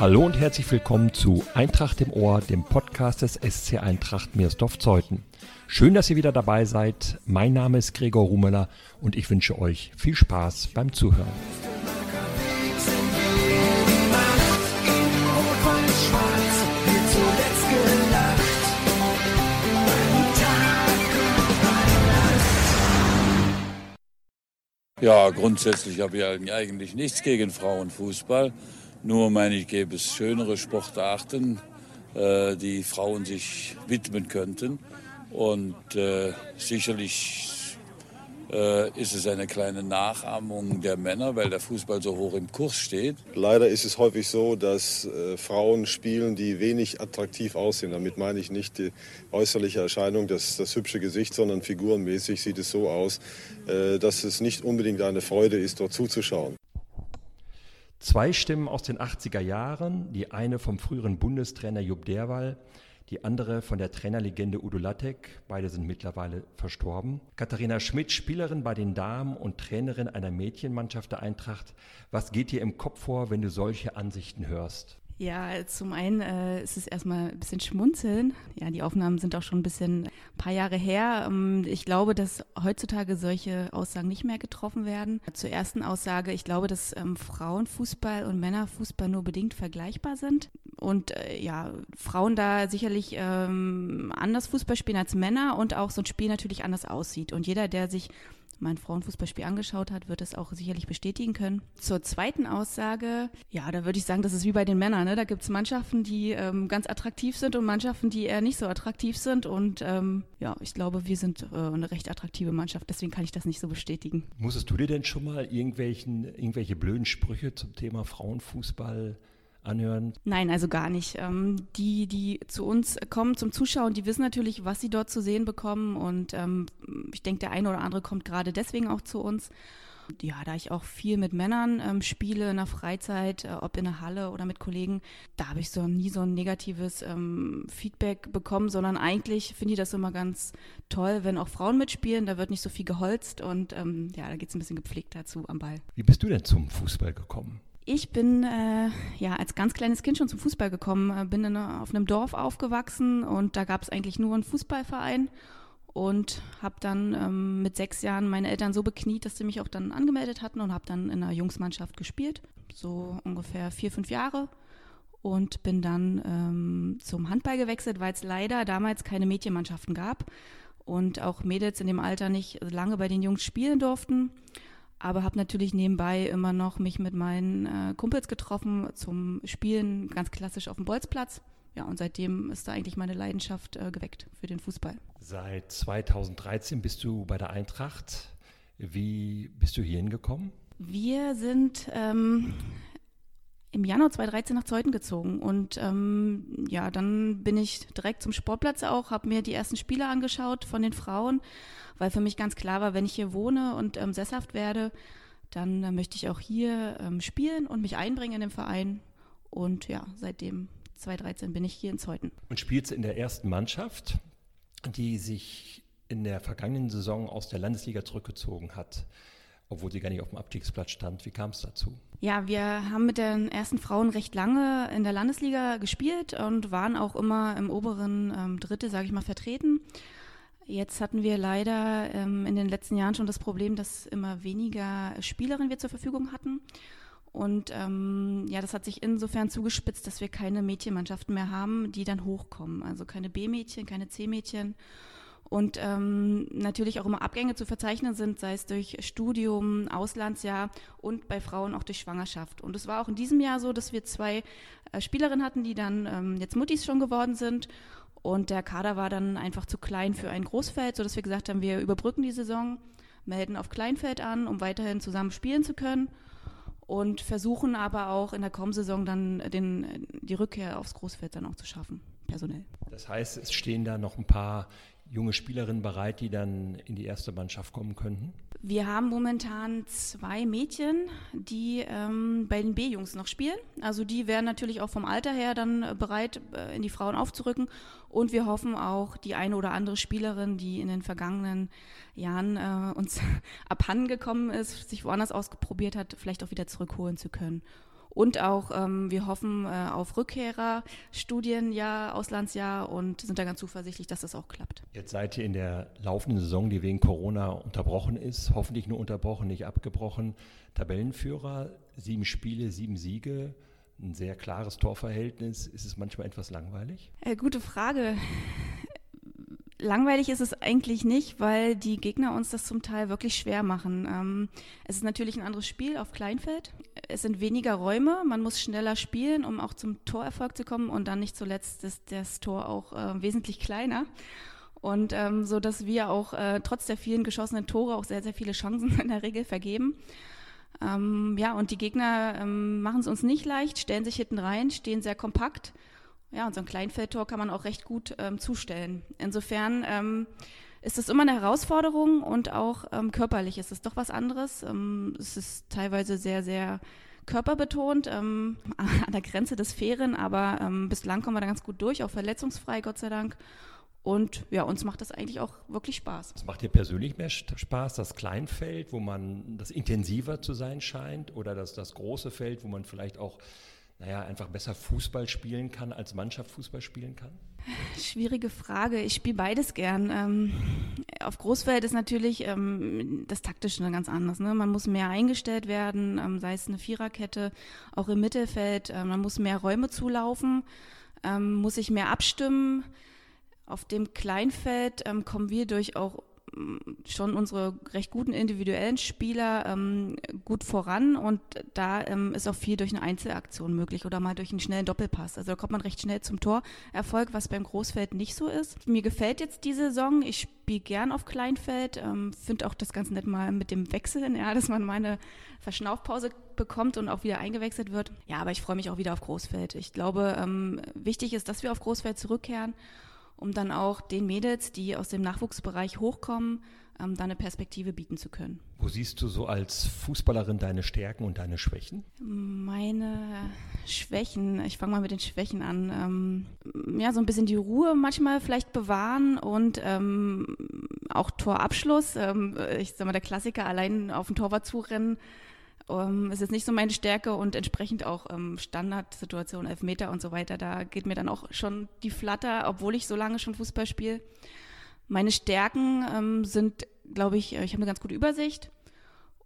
Hallo und herzlich willkommen zu Eintracht im Ohr, dem Podcast des SC Eintracht Meersdorf-Zeuthen. Schön, dass ihr wieder dabei seid. Mein Name ist Gregor Rumeler und ich wünsche euch viel Spaß beim Zuhören. Ja, grundsätzlich habe ich eigentlich nichts gegen Frauenfußball. Nur meine ich, gäbe es schönere Sportarten, äh, die Frauen sich widmen könnten. Und äh, sicherlich äh, ist es eine kleine Nachahmung der Männer, weil der Fußball so hoch im Kurs steht. Leider ist es häufig so, dass äh, Frauen spielen, die wenig attraktiv aussehen. Damit meine ich nicht die äußerliche Erscheinung, das, das hübsche Gesicht, sondern figurenmäßig sieht es so aus, äh, dass es nicht unbedingt eine Freude ist, dort zuzuschauen. Zwei Stimmen aus den 80er Jahren, die eine vom früheren Bundestrainer Jupp Derwall, die andere von der Trainerlegende Udo Lattek, beide sind mittlerweile verstorben. Katharina Schmidt, Spielerin bei den Damen und Trainerin einer Mädchenmannschaft der Eintracht. Was geht dir im Kopf vor, wenn du solche Ansichten hörst? Ja, zum einen äh, ist es erstmal ein bisschen schmunzeln. Ja, die Aufnahmen sind auch schon ein bisschen ein paar Jahre her. Ähm, ich glaube, dass heutzutage solche Aussagen nicht mehr getroffen werden. Zur ersten Aussage, ich glaube, dass ähm, Frauenfußball und Männerfußball nur bedingt vergleichbar sind. Und äh, ja, Frauen da sicherlich ähm, anders Fußball spielen als Männer und auch so ein Spiel natürlich anders aussieht. Und jeder, der sich mein Frauenfußballspiel angeschaut hat, wird es auch sicherlich bestätigen können. Zur zweiten Aussage, ja, da würde ich sagen, das ist wie bei den Männern. Ne? Da gibt es Mannschaften, die ähm, ganz attraktiv sind und Mannschaften, die eher nicht so attraktiv sind. Und ähm, ja, ich glaube, wir sind äh, eine recht attraktive Mannschaft. Deswegen kann ich das nicht so bestätigen. Musstest du dir denn schon mal irgendwelchen, irgendwelche blöden Sprüche zum Thema Frauenfußball anhören? Nein, also gar nicht. Ähm, die, die zu uns kommen zum Zuschauen, die wissen natürlich, was sie dort zu sehen bekommen. Und ähm, ich denke, der eine oder andere kommt gerade deswegen auch zu uns. Ja, da ich auch viel mit Männern ähm, spiele in der Freizeit, äh, ob in der Halle oder mit Kollegen, da habe ich so nie so ein negatives ähm, Feedback bekommen, sondern eigentlich finde ich das immer ganz toll, wenn auch Frauen mitspielen. Da wird nicht so viel geholzt und ähm, ja, da geht es ein bisschen gepflegt dazu am Ball. Wie bist du denn zum Fußball gekommen? Ich bin äh, ja als ganz kleines Kind schon zum Fußball gekommen, äh, bin in, auf einem Dorf aufgewachsen und da gab es eigentlich nur einen Fußballverein und habe dann ähm, mit sechs Jahren meine Eltern so bekniet, dass sie mich auch dann angemeldet hatten und habe dann in einer Jungsmannschaft gespielt, so ungefähr vier, fünf Jahre und bin dann ähm, zum Handball gewechselt, weil es leider damals keine Mädchenmannschaften gab und auch Mädels in dem Alter nicht lange bei den Jungs spielen durften aber habe natürlich nebenbei immer noch mich mit meinen äh, Kumpels getroffen zum Spielen, ganz klassisch auf dem Bolzplatz. Ja, und seitdem ist da eigentlich meine Leidenschaft äh, geweckt für den Fußball. Seit 2013 bist du bei der Eintracht. Wie bist du hierhin gekommen? Wir sind ähm, im Januar 2013 nach Zeuthen gezogen und ähm, ja, dann bin ich direkt zum Sportplatz auch, habe mir die ersten Spiele angeschaut von den Frauen weil für mich ganz klar war, wenn ich hier wohne und ähm, sesshaft werde, dann äh, möchte ich auch hier ähm, spielen und mich einbringen in den Verein. Und ja, seitdem 2013 bin ich hier in Zeuthen. Und spielst in der ersten Mannschaft, die sich in der vergangenen Saison aus der Landesliga zurückgezogen hat, obwohl sie gar nicht auf dem Abstiegsplatz stand. Wie kam es dazu? Ja, wir haben mit den ersten Frauen recht lange in der Landesliga gespielt und waren auch immer im oberen ähm, Drittel, sage ich mal, vertreten. Jetzt hatten wir leider ähm, in den letzten Jahren schon das Problem, dass immer weniger Spielerinnen wir zur Verfügung hatten. Und ähm, ja, das hat sich insofern zugespitzt, dass wir keine Mädchenmannschaften mehr haben, die dann hochkommen. Also keine B-Mädchen, keine C-Mädchen. Und ähm, natürlich auch immer Abgänge zu verzeichnen sind, sei es durch Studium, Auslandsjahr und bei Frauen auch durch Schwangerschaft. Und es war auch in diesem Jahr so, dass wir zwei äh, Spielerinnen hatten, die dann ähm, jetzt Muttis schon geworden sind und der Kader war dann einfach zu klein für ein Großfeld, sodass wir gesagt haben, wir überbrücken die Saison, melden auf Kleinfeld an, um weiterhin zusammen spielen zu können und versuchen aber auch in der Kommsaison dann den, die Rückkehr aufs Großfeld dann auch zu schaffen, personell. Das heißt, es stehen da noch ein paar junge Spielerinnen bereit, die dann in die erste Mannschaft kommen könnten? Wir haben momentan zwei Mädchen, die ähm, bei den B-Jungs noch spielen. Also die wären natürlich auch vom Alter her dann äh, bereit, äh, in die Frauen aufzurücken. Und wir hoffen auch, die eine oder andere Spielerin, die in den vergangenen Jahren äh, uns abhanden gekommen ist, sich woanders ausprobiert hat, vielleicht auch wieder zurückholen zu können. Und auch, ähm, wir hoffen äh, auf Rückkehrer, Studienjahr, Auslandsjahr und sind da ganz zuversichtlich, dass das auch klappt. Jetzt seid ihr in der laufenden Saison, die wegen Corona unterbrochen ist, hoffentlich nur unterbrochen, nicht abgebrochen, Tabellenführer, sieben Spiele, sieben Siege ein sehr klares Torverhältnis. Ist es manchmal etwas langweilig? Äh, gute Frage. Langweilig ist es eigentlich nicht, weil die Gegner uns das zum Teil wirklich schwer machen. Ähm, es ist natürlich ein anderes Spiel auf Kleinfeld. Es sind weniger Räume, man muss schneller spielen, um auch zum Torerfolg zu kommen und dann nicht zuletzt ist das Tor auch äh, wesentlich kleiner. Und ähm, so dass wir auch äh, trotz der vielen geschossenen Tore auch sehr, sehr viele Chancen in der Regel vergeben. Ähm, ja, und die Gegner ähm, machen es uns nicht leicht, stellen sich hinten rein, stehen sehr kompakt. Ja, und so ein Kleinfeldtor kann man auch recht gut ähm, zustellen. Insofern ähm, ist es immer eine Herausforderung und auch ähm, körperlich ist es doch was anderes. Ähm, es ist teilweise sehr, sehr körperbetont, an der Grenze des Fairen, aber bislang kommen wir da ganz gut durch, auch verletzungsfrei, Gott sei Dank. Und ja, uns macht das eigentlich auch wirklich Spaß. Es macht dir persönlich mehr Spaß, das Kleinfeld, wo man das intensiver zu sein scheint, oder das, das große Feld, wo man vielleicht auch, naja, einfach besser Fußball spielen kann, als Mannschaft Fußball spielen kann? Schwierige Frage. Ich spiele beides gern. Ähm, auf Großfeld ist natürlich ähm, das Taktische ganz anders. Ne? Man muss mehr eingestellt werden, ähm, sei es eine Viererkette, auch im Mittelfeld. Äh, man muss mehr Räume zulaufen, ähm, muss sich mehr abstimmen. Auf dem Kleinfeld ähm, kommen wir durch auch schon unsere recht guten individuellen Spieler ähm, gut voran und da ähm, ist auch viel durch eine Einzelaktion möglich oder mal durch einen schnellen Doppelpass. Also da kommt man recht schnell zum Torerfolg, was beim Großfeld nicht so ist. Mir gefällt jetzt die Saison. Ich spiele gern auf Kleinfeld, ähm, finde auch das ganz nett mal mit dem Wechseln, ja, dass man meine Verschnaufpause bekommt und auch wieder eingewechselt wird. Ja, aber ich freue mich auch wieder auf Großfeld. Ich glaube, ähm, wichtig ist, dass wir auf Großfeld zurückkehren um dann auch den Mädels, die aus dem Nachwuchsbereich hochkommen, ähm, da eine Perspektive bieten zu können. Wo siehst du so als Fußballerin deine Stärken und deine Schwächen? Meine Schwächen, ich fange mal mit den Schwächen an. Ähm, ja, so ein bisschen die Ruhe manchmal vielleicht bewahren und ähm, auch Torabschluss. Ähm, ich sag mal, der Klassiker, allein auf den Torwart zurennen ähm, ist jetzt nicht so meine Stärke und entsprechend auch ähm, Standardsituation, Elfmeter und so weiter. Da geht mir dann auch schon die Flatter, obwohl ich so lange schon Fußball spiele. Meine Stärken ähm, sind, glaube ich, äh, ich habe eine ganz gute Übersicht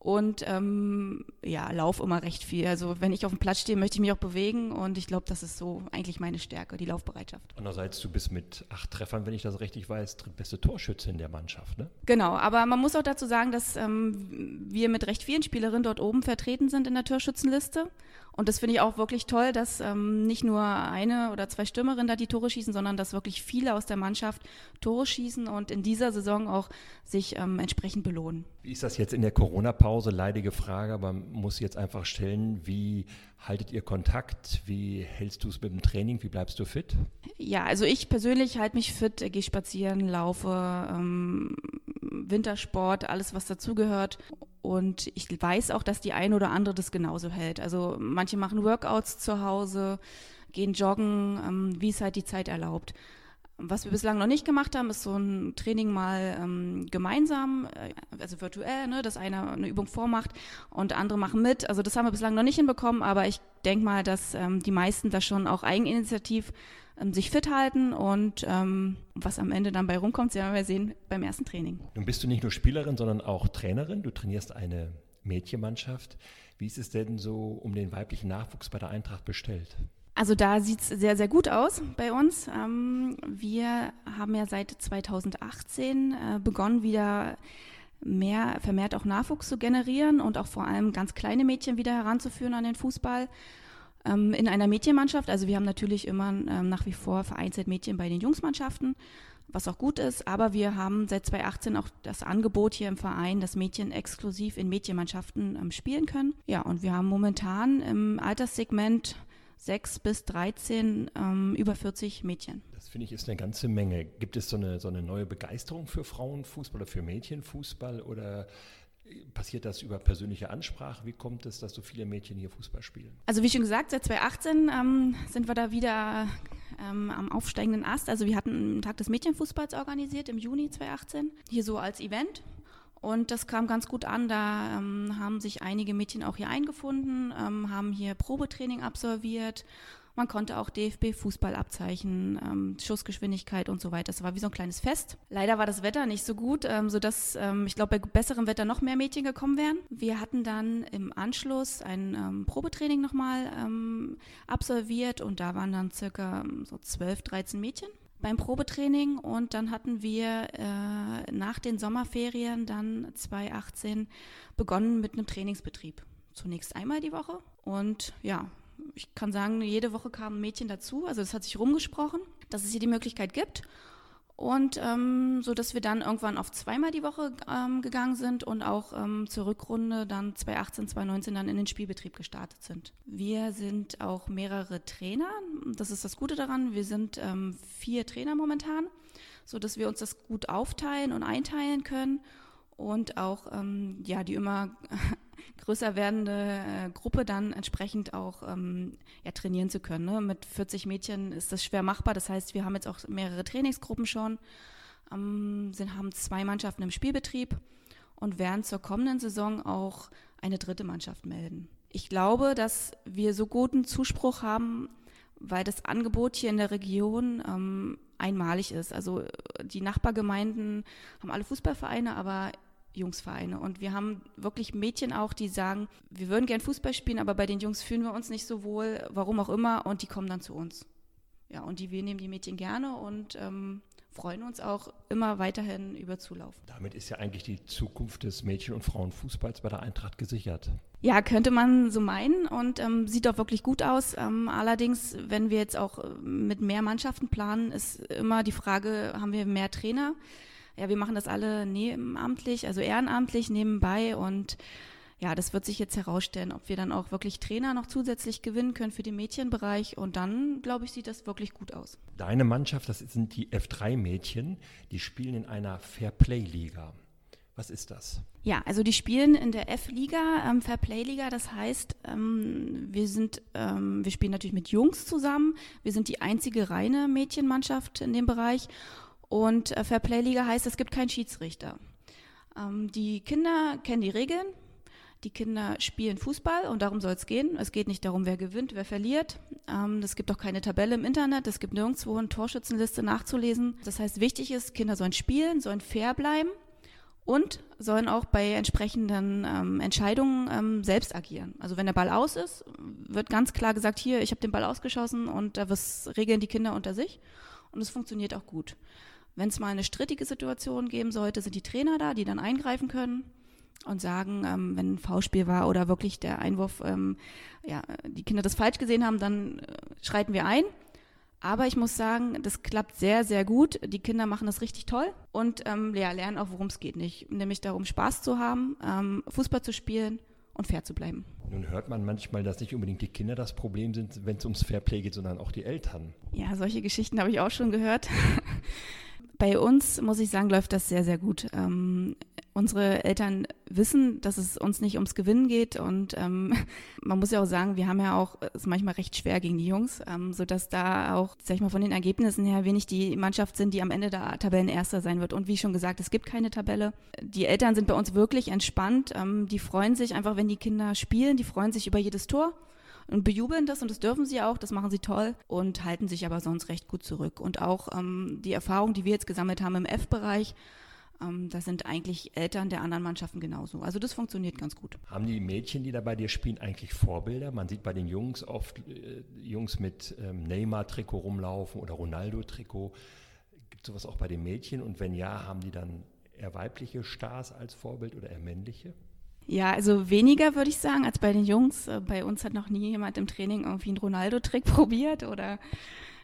und ähm, ja, lauf immer recht viel. Also wenn ich auf dem Platz stehe, möchte ich mich auch bewegen und ich glaube, das ist so eigentlich meine Stärke, die Laufbereitschaft. Andererseits, du bist mit acht Treffern, wenn ich das richtig weiß, drittbeste Torschütze in der Mannschaft, ne? Genau, aber man muss auch dazu sagen, dass ähm, wir mit recht vielen Spielerinnen dort oben vertreten sind in der Torschützenliste und das finde ich auch wirklich toll, dass ähm, nicht nur eine oder zwei Stürmerinnen da die Tore schießen, sondern dass wirklich viele aus der Mannschaft Tore schießen und in dieser Saison auch sich ähm, entsprechend belohnen. Wie ist das jetzt in der Corona-Pause? Leidige Frage, aber man muss jetzt einfach stellen, wie haltet ihr Kontakt? Wie hältst du es mit dem Training? Wie bleibst du fit? Ja, also ich persönlich halte mich fit, gehe spazieren, laufe, ähm, Wintersport, alles was dazugehört. Und ich weiß auch, dass die eine oder andere das genauso hält. Also manche machen Workouts zu Hause, gehen joggen, ähm, wie es halt die Zeit erlaubt. Was wir bislang noch nicht gemacht haben, ist so ein Training mal ähm, gemeinsam, äh, also virtuell, ne, dass einer eine Übung vormacht und andere machen mit. Also das haben wir bislang noch nicht hinbekommen, aber ich denke mal, dass ähm, die meisten da schon auch eigeninitiativ ähm, sich fit halten und ähm, was am Ende dann bei rumkommt, werden wir sehen beim ersten Training. Nun bist du nicht nur Spielerin, sondern auch Trainerin. Du trainierst eine Mädchenmannschaft. Wie ist es denn so um den weiblichen Nachwuchs bei der Eintracht bestellt? Also da sieht es sehr, sehr gut aus bei uns. Ähm, wir haben ja seit 2018 äh, begonnen, wieder mehr, vermehrt auch Nachwuchs zu generieren und auch vor allem ganz kleine Mädchen wieder heranzuführen an den Fußball ähm, in einer Mädchenmannschaft. Also wir haben natürlich immer ähm, nach wie vor vereinzelt Mädchen bei den Jungsmannschaften, was auch gut ist. Aber wir haben seit 2018 auch das Angebot hier im Verein, dass Mädchen exklusiv in Mädchenmannschaften ähm, spielen können. Ja, und wir haben momentan im Alterssegment 6 bis 13 ähm, über 40 Mädchen. Das finde ich ist eine ganze Menge. Gibt es so eine, so eine neue Begeisterung für Frauenfußball oder für Mädchenfußball oder Passiert das über persönliche Ansprache? Wie kommt es, dass so viele Mädchen hier Fußball spielen? Also wie schon gesagt, seit 2018 ähm, sind wir da wieder ähm, am aufsteigenden Ast. Also wir hatten einen Tag des Mädchenfußballs organisiert im Juni 2018, hier so als Event. Und das kam ganz gut an. Da ähm, haben sich einige Mädchen auch hier eingefunden, ähm, haben hier Probetraining absolviert. Man konnte auch DFB-Fußball abzeichnen, ähm, Schussgeschwindigkeit und so weiter. Das war wie so ein kleines Fest. Leider war das Wetter nicht so gut, ähm, sodass ähm, ich glaube, bei besserem Wetter noch mehr Mädchen gekommen wären. Wir hatten dann im Anschluss ein ähm, Probetraining nochmal ähm, absolviert und da waren dann circa ähm, so 12, 13 Mädchen beim Probetraining und dann hatten wir äh, nach den Sommerferien dann 2018 begonnen mit einem Trainingsbetrieb. Zunächst einmal die Woche und ja, ich kann sagen, jede Woche kamen Mädchen dazu, also das hat sich rumgesprochen, dass es hier die Möglichkeit gibt und ähm, so dass wir dann irgendwann auf zweimal die Woche ähm, gegangen sind und auch ähm, zur Rückrunde dann 2018, 2019 dann in den Spielbetrieb gestartet sind. Wir sind auch mehrere Trainer. Das ist das Gute daran. Wir sind ähm, vier Trainer momentan, so dass wir uns das gut aufteilen und einteilen können und auch ähm, ja die immer größer werdende äh, Gruppe dann entsprechend auch ähm, ja, trainieren zu können. Ne? Mit 40 Mädchen ist das schwer machbar. Das heißt, wir haben jetzt auch mehrere Trainingsgruppen schon, ähm, sind, haben zwei Mannschaften im Spielbetrieb und werden zur kommenden Saison auch eine dritte Mannschaft melden. Ich glaube, dass wir so guten Zuspruch haben, weil das Angebot hier in der Region ähm, einmalig ist. Also äh, die Nachbargemeinden haben alle Fußballvereine, aber Jungsvereine. Und wir haben wirklich Mädchen auch, die sagen, wir würden gern Fußball spielen, aber bei den Jungs fühlen wir uns nicht so wohl, warum auch immer, und die kommen dann zu uns. Ja, und die, wir nehmen die Mädchen gerne und ähm, freuen uns auch immer weiterhin über Zulauf. Damit ist ja eigentlich die Zukunft des Mädchen- und Frauenfußballs bei der Eintracht gesichert. Ja, könnte man so meinen und ähm, sieht auch wirklich gut aus. Ähm, allerdings, wenn wir jetzt auch äh, mit mehr Mannschaften planen, ist immer die Frage, haben wir mehr Trainer? Ja, wir machen das alle nebenamtlich, also ehrenamtlich nebenbei und ja, das wird sich jetzt herausstellen, ob wir dann auch wirklich Trainer noch zusätzlich gewinnen können für den Mädchenbereich. Und dann, glaube ich, sieht das wirklich gut aus. Deine Mannschaft, das sind die F3-Mädchen, die spielen in einer Fairplay-Liga. Was ist das? Ja, also die spielen in der F-Liga, ähm, Fairplay-Liga. Das heißt, ähm, wir sind, ähm, wir spielen natürlich mit Jungs zusammen. Wir sind die einzige reine Mädchenmannschaft in dem Bereich. Und äh, Fairplay-Liga heißt, es gibt keinen Schiedsrichter. Ähm, die Kinder kennen die Regeln. Die Kinder spielen Fußball und darum soll es gehen. Es geht nicht darum, wer gewinnt, wer verliert. Ähm, es gibt auch keine Tabelle im Internet. Es gibt nirgendwo eine Torschützenliste nachzulesen. Das heißt, wichtig ist, Kinder sollen spielen, sollen fair bleiben und sollen auch bei entsprechenden ähm, Entscheidungen ähm, selbst agieren. Also wenn der Ball aus ist, wird ganz klar gesagt, hier, ich habe den Ball ausgeschossen und da regeln die Kinder unter sich. Und es funktioniert auch gut. Wenn es mal eine strittige Situation geben sollte, sind die Trainer da, die dann eingreifen können und sagen, ähm, wenn ein Foulspiel war oder wirklich der Einwurf, ähm, ja, die Kinder das falsch gesehen haben, dann äh, schreiten wir ein. Aber ich muss sagen, das klappt sehr, sehr gut. Die Kinder machen das richtig toll und ähm, ja, lernen auch, worum es geht. Nicht, nämlich darum, Spaß zu haben, ähm, Fußball zu spielen und fair zu bleiben. Nun hört man manchmal, dass nicht unbedingt die Kinder das Problem sind, wenn es ums Fairplay geht, sondern auch die Eltern. Ja, solche Geschichten habe ich auch schon gehört. Bei uns, muss ich sagen, läuft das sehr, sehr gut. Ähm, unsere Eltern wissen, dass es uns nicht ums Gewinnen geht und ähm, man muss ja auch sagen, wir haben ja auch es manchmal recht schwer gegen die Jungs, ähm, sodass da auch, sag ich mal, von den Ergebnissen her wenig die Mannschaft sind, die am Ende der Tabellenerster sein wird. Und wie schon gesagt, es gibt keine Tabelle. Die Eltern sind bei uns wirklich entspannt. Ähm, die freuen sich einfach, wenn die Kinder spielen, die freuen sich über jedes Tor und bejubeln das und das dürfen sie auch, das machen sie toll und halten sich aber sonst recht gut zurück. Und auch ähm, die Erfahrung, die wir jetzt gesammelt haben im F-Bereich, ähm, da sind eigentlich Eltern der anderen Mannschaften genauso. Also das funktioniert ganz gut. Haben die Mädchen, die da bei dir spielen, eigentlich Vorbilder? Man sieht bei den Jungs oft äh, Jungs mit ähm, Neymar-Trikot rumlaufen oder Ronaldo-Trikot. Gibt es sowas auch bei den Mädchen? Und wenn ja, haben die dann eher weibliche Stars als Vorbild oder eher männliche? Ja, also weniger würde ich sagen als bei den Jungs. Äh, bei uns hat noch nie jemand im Training irgendwie einen Ronaldo-Trick probiert oder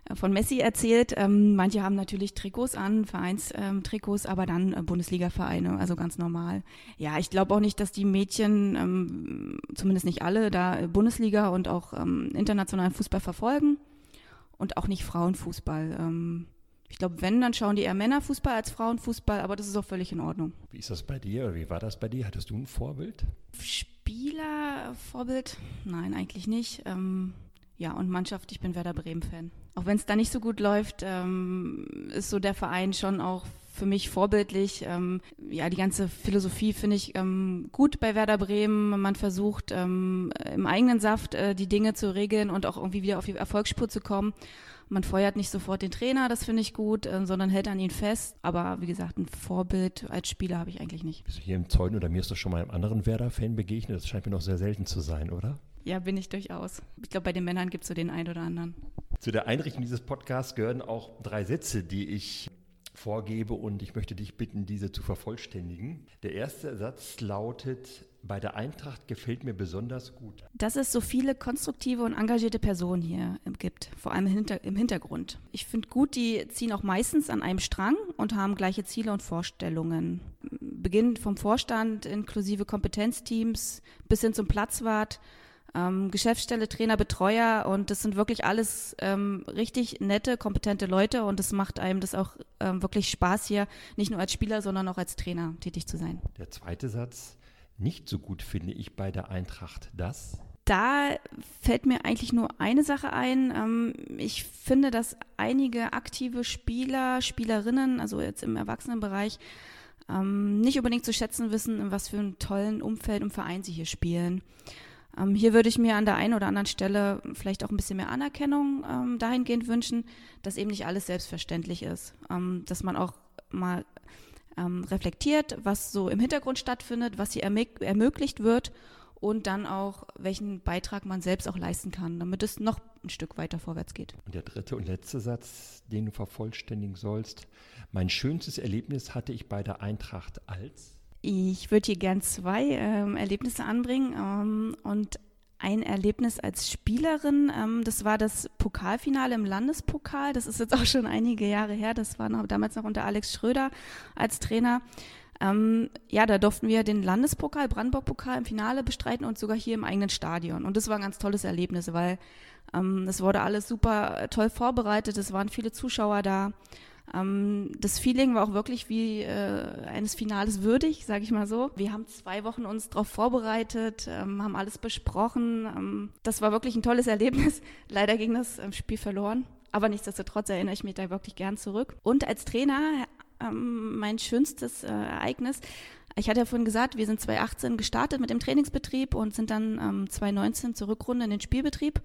äh, von Messi erzählt. Ähm, manche haben natürlich Trikots an, Vereinstrikots, aber dann äh, Bundesliga-Vereine, also ganz normal. Ja, ich glaube auch nicht, dass die Mädchen, ähm, zumindest nicht alle, da Bundesliga und auch ähm, internationalen Fußball verfolgen und auch nicht Frauenfußball. Ich glaube, wenn, dann schauen die eher Männerfußball als Frauenfußball, aber das ist auch völlig in Ordnung. Wie ist das bei dir oder wie war das bei dir? Hattest du ein Vorbild? Spieler, Vorbild? Nein, eigentlich nicht. Ähm, ja, und Mannschaft, ich bin Werder Bremen-Fan. Auch wenn es da nicht so gut läuft, ähm, ist so der Verein schon auch für mich vorbildlich. Ähm, ja, die ganze Philosophie finde ich ähm, gut bei Werder Bremen. Man versucht ähm, im eigenen Saft äh, die Dinge zu regeln und auch irgendwie wieder auf die Erfolgsspur zu kommen. Man feuert nicht sofort den Trainer, das finde ich gut, äh, sondern hält an ihn fest. Aber wie gesagt, ein Vorbild als Spieler habe ich eigentlich nicht. Bist du hier im Zeugen oder mir ist doch schon mal einem anderen Werder-Fan begegnet? Das scheint mir noch sehr selten zu sein, oder? Ja, bin ich durchaus. Ich glaube, bei den Männern gibt es so den einen oder anderen. Zu der Einrichtung dieses Podcasts gehören auch drei Sätze, die ich vorgebe und ich möchte dich bitten, diese zu vervollständigen. Der erste Satz lautet, bei der Eintracht gefällt mir besonders gut. Dass es so viele konstruktive und engagierte Personen hier gibt, vor allem im Hintergrund. Ich finde gut, die ziehen auch meistens an einem Strang und haben gleiche Ziele und Vorstellungen. Beginnend vom Vorstand inklusive Kompetenzteams bis hin zum Platzwart ähm, Geschäftsstelle, Trainer, Betreuer und das sind wirklich alles ähm, richtig nette, kompetente Leute und es macht einem das auch ähm, wirklich Spaß hier, nicht nur als Spieler, sondern auch als Trainer tätig zu sein. Der zweite Satz, nicht so gut finde ich bei der Eintracht das. Da fällt mir eigentlich nur eine Sache ein. Ähm, ich finde, dass einige aktive Spieler, Spielerinnen, also jetzt im Erwachsenenbereich, ähm, nicht unbedingt zu schätzen wissen, in was für einem tollen Umfeld und Verein sie hier spielen. Ähm, hier würde ich mir an der einen oder anderen Stelle vielleicht auch ein bisschen mehr Anerkennung ähm, dahingehend wünschen, dass eben nicht alles selbstverständlich ist. Ähm, dass man auch mal ähm, reflektiert, was so im Hintergrund stattfindet, was hier ermöglicht wird und dann auch, welchen Beitrag man selbst auch leisten kann, damit es noch ein Stück weiter vorwärts geht. Und der dritte und letzte Satz, den du vervollständigen sollst. Mein schönstes Erlebnis hatte ich bei der Eintracht als ich würde hier gern zwei ähm, Erlebnisse anbringen ähm, und ein Erlebnis als Spielerin. Ähm, das war das Pokalfinale im Landespokal. Das ist jetzt auch schon einige Jahre her. Das war noch, damals noch unter Alex Schröder als Trainer. Ähm, ja, da durften wir den Landespokal, Brandenburg-Pokal im Finale bestreiten und sogar hier im eigenen Stadion. Und das war ein ganz tolles Erlebnis, weil ähm, es wurde alles super toll vorbereitet. Es waren viele Zuschauer da. Ähm, das Feeling war auch wirklich wie äh, eines Finales würdig, sage ich mal so. Wir haben zwei Wochen uns darauf vorbereitet, ähm, haben alles besprochen. Ähm, das war wirklich ein tolles Erlebnis. Leider ging das ähm, Spiel verloren. Aber nichtsdestotrotz erinnere ich mich da wirklich gern zurück. Und als Trainer, ähm, mein schönstes äh, Ereignis, ich hatte ja vorhin gesagt, wir sind 2018 gestartet mit dem Trainingsbetrieb und sind dann ähm, 2019 zur Rückrunde in den Spielbetrieb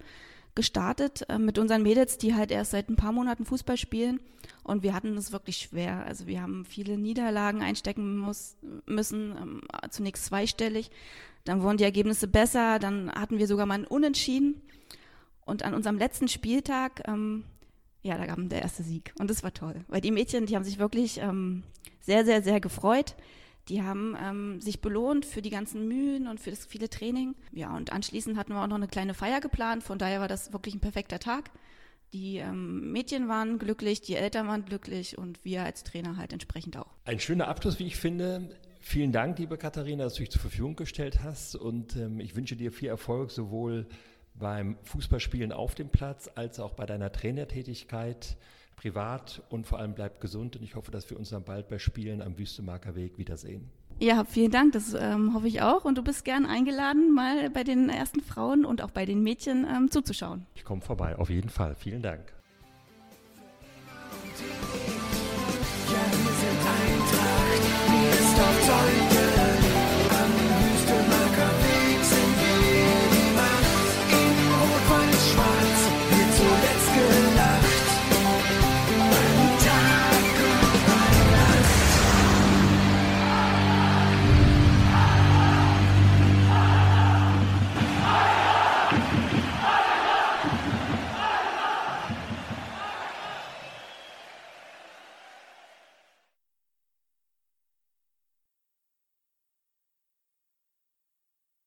gestartet äh, mit unseren Mädels, die halt erst seit ein paar Monaten Fußball spielen. Und wir hatten es wirklich schwer. Also wir haben viele Niederlagen einstecken muss, müssen, ähm, zunächst zweistellig. Dann wurden die Ergebnisse besser. Dann hatten wir sogar mal einen Unentschieden. Und an unserem letzten Spieltag, ähm, ja, da gab der erste Sieg. Und das war toll. Weil die Mädchen, die haben sich wirklich ähm, sehr, sehr, sehr gefreut. Die haben ähm, sich belohnt für die ganzen Mühen und für das viele Training. Ja, und anschließend hatten wir auch noch eine kleine Feier geplant. Von daher war das wirklich ein perfekter Tag. Die ähm, Mädchen waren glücklich, die Eltern waren glücklich und wir als Trainer halt entsprechend auch. Ein schöner Abschluss, wie ich finde. Vielen Dank, liebe Katharina, dass du dich zur Verfügung gestellt hast. Und ähm, ich wünsche dir viel Erfolg sowohl beim Fußballspielen auf dem Platz als auch bei deiner Trainertätigkeit privat und vor allem bleib gesund und ich hoffe, dass wir uns dann bald bei Spielen am Wüstemarker Weg wiedersehen. Ja, vielen Dank, das ähm, hoffe ich auch. Und du bist gern eingeladen, mal bei den ersten Frauen und auch bei den Mädchen ähm, zuzuschauen. Ich komme vorbei, auf jeden Fall. Vielen Dank.